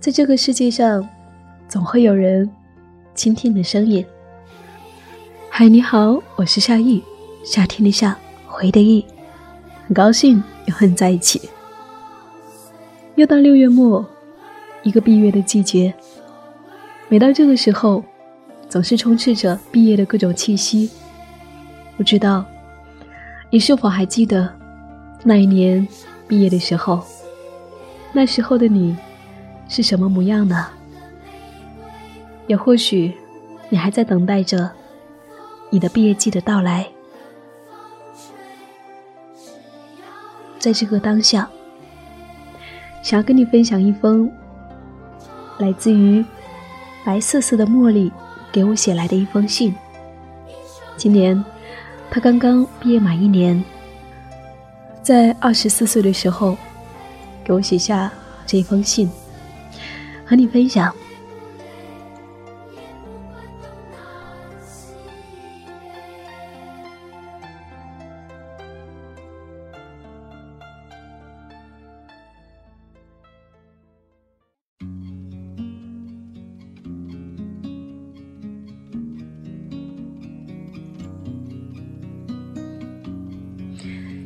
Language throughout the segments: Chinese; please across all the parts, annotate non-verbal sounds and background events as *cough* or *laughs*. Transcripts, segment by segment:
在这个世界上，总会有人倾听你的声音。嗨，你好，我是夏意，夏天的夏，回的意，很高兴又和你在一起。又到六月末，一个毕业的季节。每到这个时候，总是充斥着毕业的各种气息。不知道你是否还记得那一年毕业的时候？那时候的你是什么模样呢？也或许你还在等待着你的毕业季的到来。在这个当下。想要跟你分享一封来自于白色色的茉莉给我写来的一封信。今年他刚刚毕业满一年，在二十四岁的时候给我写下这一封信，和你分享。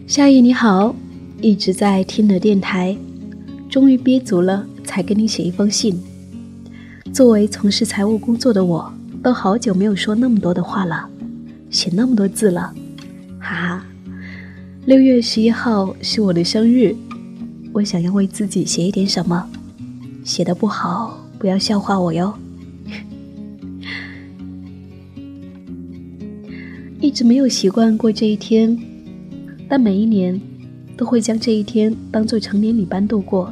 夏意你好，一直在听的电台，终于憋足了才给你写一封信。作为从事财务工作的我，都好久没有说那么多的话了，写那么多字了，哈哈。六月十一号是我的生日，我想要为自己写一点什么，写的不好不要笑话我哟。*laughs* 一直没有习惯过这一天。但每一年，都会将这一天当做成年礼般度过。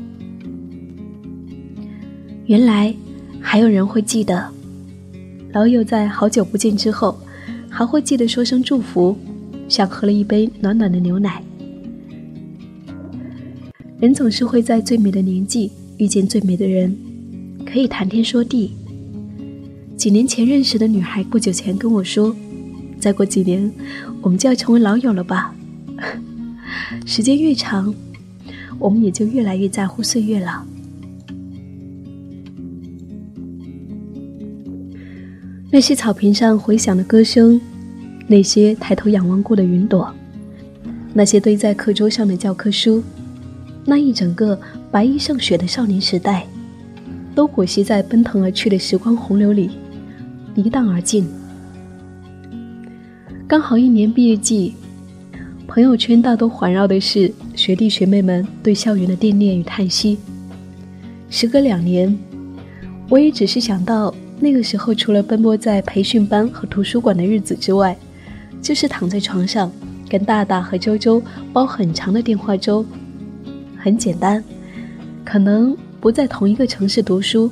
原来还有人会记得，老友在好久不见之后，还会记得说声祝福，像喝了一杯暖暖的牛奶。人总是会在最美的年纪遇见最美的人，可以谈天说地。几年前认识的女孩，不久前跟我说：“再过几年，我们就要成为老友了吧？” *laughs* 时间越长，我们也就越来越在乎岁月了。那些草坪上回响的歌声，那些抬头仰望过的云朵，那些堆在课桌上的教科书，那一整个白衣胜雪的少年时代，都裹挟在奔腾而去的时光洪流里，离荡而尽。刚好一年毕业季。朋友圈大多环绕的是学弟学妹们对校园的惦念与叹息。时隔两年，我也只是想到那个时候，除了奔波在培训班和图书馆的日子之外，就是躺在床上跟大大和周周煲很长的电话粥。很简单，可能不在同一个城市读书，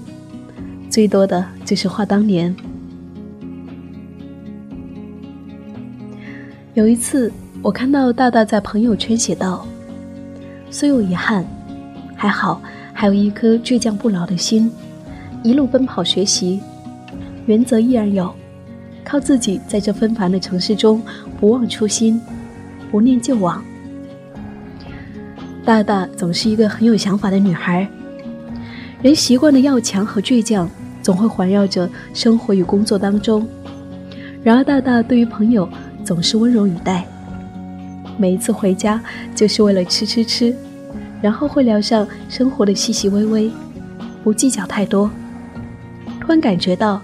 最多的就是话当年。有一次。我看到大大在朋友圈写道：“虽有遗憾，还好还有一颗倔强不老的心，一路奔跑学习，原则依然有，靠自己在这纷繁的城市中不忘初心，不念旧往。”大大总是一个很有想法的女孩，人习惯的要强和倔强总会环绕着生活与工作当中，然而大大对于朋友总是温柔以待。每一次回家就是为了吃吃吃，然后会聊上生活的细细微微，不计较太多。突然感觉到，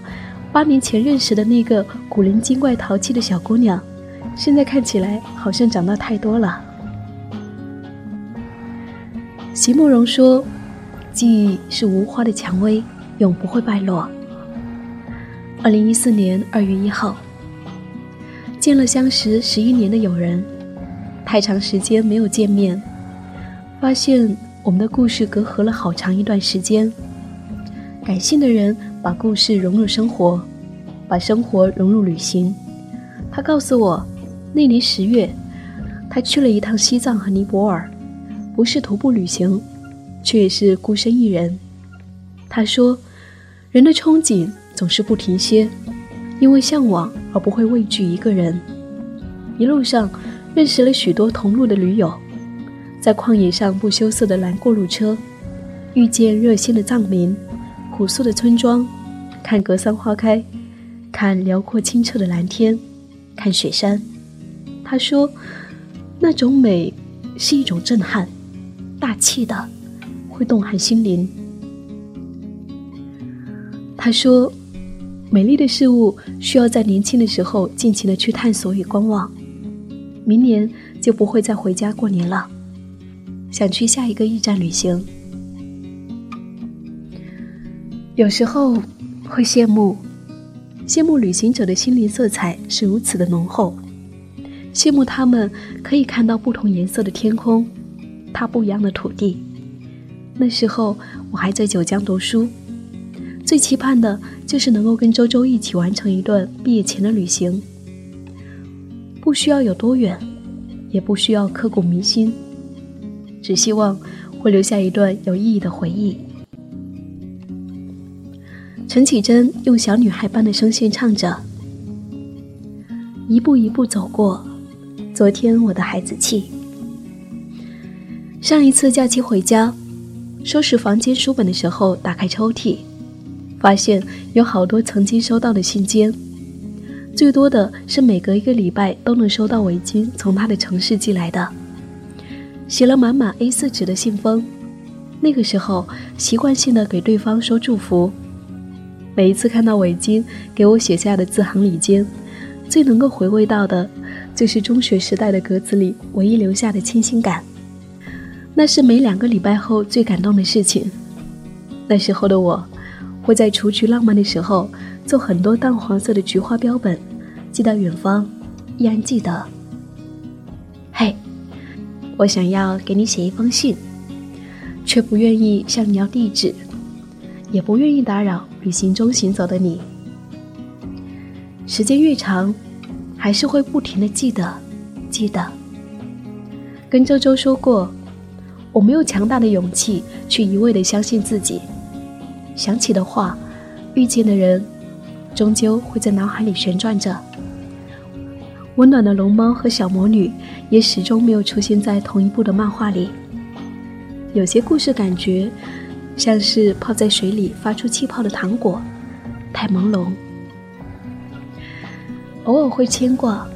八年前认识的那个古灵精怪、淘气的小姑娘，现在看起来好像长大太多了。席慕容说：“记忆是无花的蔷薇，永不会败落。”二零一四年二月一号，见了相识十一年的友人。太长时间没有见面，发现我们的故事隔阂了好长一段时间。感性的人把故事融入生活，把生活融入旅行。他告诉我，那年十月，他去了一趟西藏和尼泊尔，不是徒步旅行，却也是孤身一人。他说，人的憧憬总是不停歇，因为向往而不会畏惧一个人。一路上。认识了许多同路的驴友，在旷野上不羞涩的拦过路车，遇见热心的藏民，朴素的村庄，看格桑花开，看辽阔清澈的蓝天，看雪山。他说，那种美是一种震撼，大气的，会动撼心灵。他说，美丽的事物需要在年轻的时候尽情的去探索与观望，明年就不会再回家过年了，想去下一个驿站旅行。有时候会羡慕，羡慕旅行者的心灵色彩是如此的浓厚，羡慕他们可以看到不同颜色的天空，踏不一样的土地。那时候我还在九江读书，最期盼的就是能够跟周周一起完成一段毕业前的旅行，不需要有多远，也不需要刻骨铭心，只希望会留下一段有意义的回忆。陈绮贞用小女孩般的声线唱着：“一步一步走过，昨天我的孩子气。”上一次假期回家，收拾房间书本的时候，打开抽屉，发现有好多曾经收到的信笺，最多的是每隔一个礼拜都能收到围巾从他的城市寄来的，写了满满 A4 纸的信封。那个时候，习惯性的给对方说祝福。每一次看到围巾给我写下的字行里间，最能够回味到的，就是中学时代的格子里唯一留下的清新感。那是每两个礼拜后最感动的事情。那时候的我，会在雏菊浪漫的时候，做很多淡黄色的菊花标本，寄到远方，依然记得。嘿，我想要给你写一封信，却不愿意向你要地址。也不愿意打扰旅行中行走的你。时间越长，还是会不停的记得，记得。跟周周说过，我没有强大的勇气去一味的相信自己。想起的话，遇见的人，终究会在脑海里旋转着。温暖的龙猫和小魔女，也始终没有出现在同一部的漫画里。有些故事感觉。像是泡在水里发出气泡的糖果，太朦胧。偶尔会牵挂，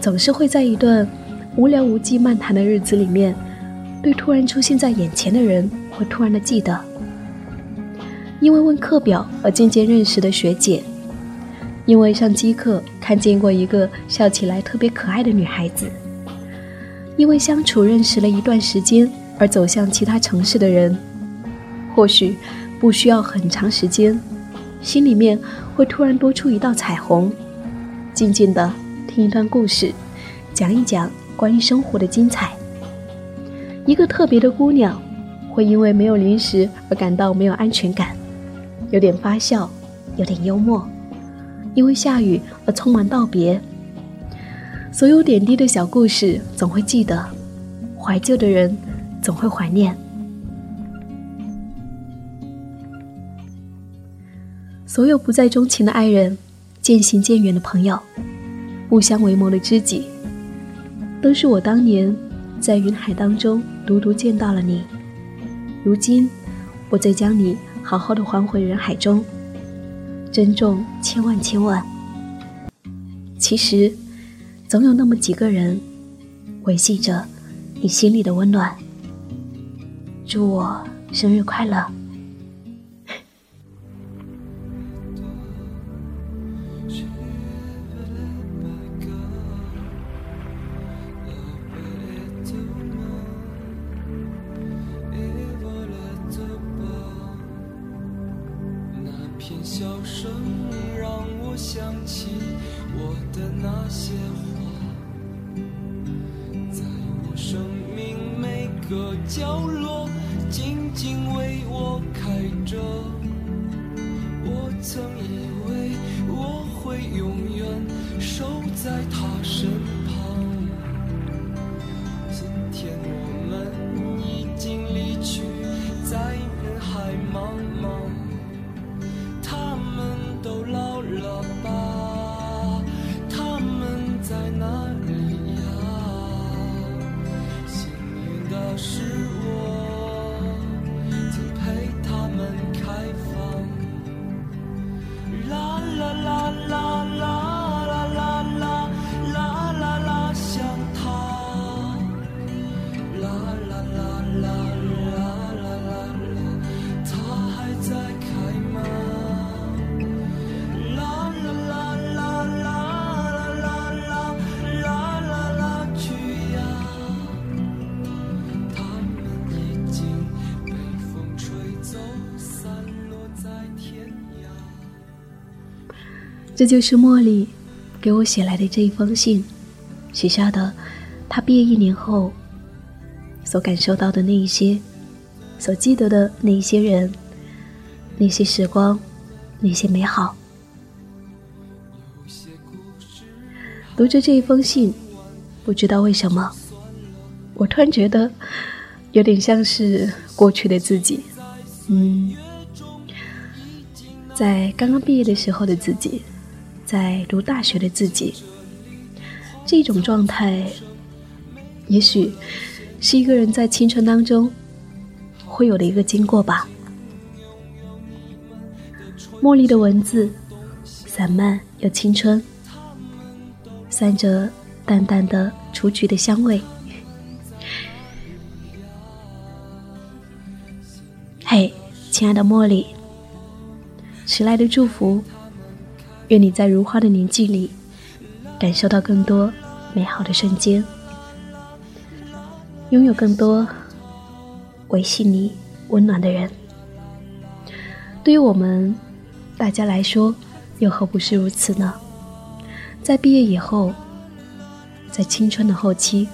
总是会在一段无聊无际漫谈的日子里面，对突然出现在眼前的人会突然的记得。因为问课表而渐渐认识的学姐，因为上机课看见过一个笑起来特别可爱的女孩子，因为相处认识了一段时间而走向其他城市的人。或许不需要很长时间，心里面会突然多出一道彩虹。静静的听一段故事，讲一讲关于生活的精彩。一个特别的姑娘，会因为没有零食而感到没有安全感，有点发笑，有点幽默，因为下雨而匆忙道别。所有点滴的小故事总会记得，怀旧的人总会怀念。所有不再钟情的爱人，渐行渐远的朋友，不相为谋的知己，都是我当年在云海当中独独见到了你。如今，我再将你好好的还回人海中，珍重千万千万。其实，总有那么几个人，维系着你心里的温暖。祝我生日快乐！曾以为我会永远守在他身旁，这就是茉莉给我写来的这一封信，写下的她毕业一年后所感受到的那一些，所记得的那一些人，那些时光，那些美好。读着这一封信，不知道为什么，我突然觉得有点像是过去的自己，嗯，在刚刚毕业的时候的自己，在读大学的自己，这种状态，也许是一个人在青春当中会有的一个经过吧。茉莉的文字，散漫又青春。散着淡淡的雏菊的香味。嘿，亲爱的茉莉，迟来的祝福，愿你在如花的年纪里，感受到更多美好的瞬间，拥有更多维系你温暖的人。对于我们大家来说，又何不是如此呢？在毕业以后，在青春的后期，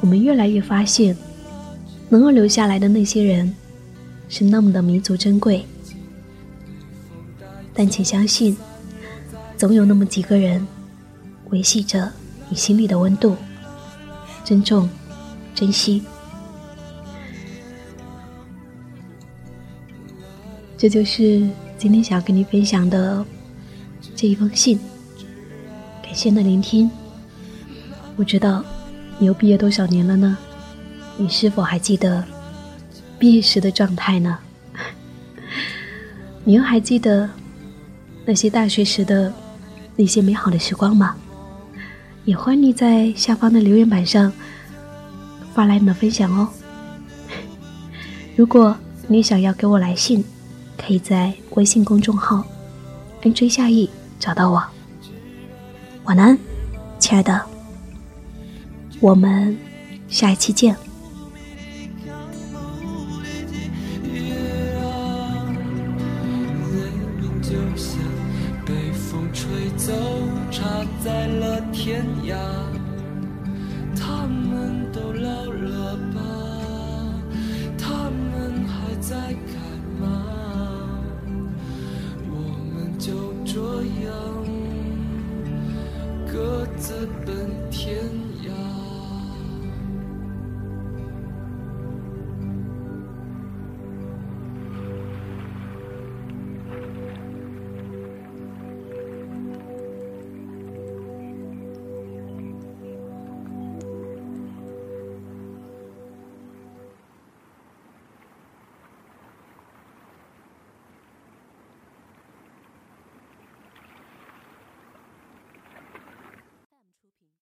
我们越来越发现，能够留下来的那些人，是那么的弥足珍贵。但请相信，总有那么几个人，维系着你心里的温度，珍重，珍惜。这就是今天想要跟你分享的这一封信。感谢你的聆听。不知道你又毕业多少年了呢？你是否还记得毕业时的状态呢？*laughs* 你又还记得那些大学时的那些美好的时光吗？也欢迎你在下方的留言板上发来你的分享哦。*laughs* 如果你想要给我来信，可以在微信公众号“恩追夏意”找到我。晚安，亲爱的，我们下一期见。你走，插在了天涯。他们都老了吧？他们还在看。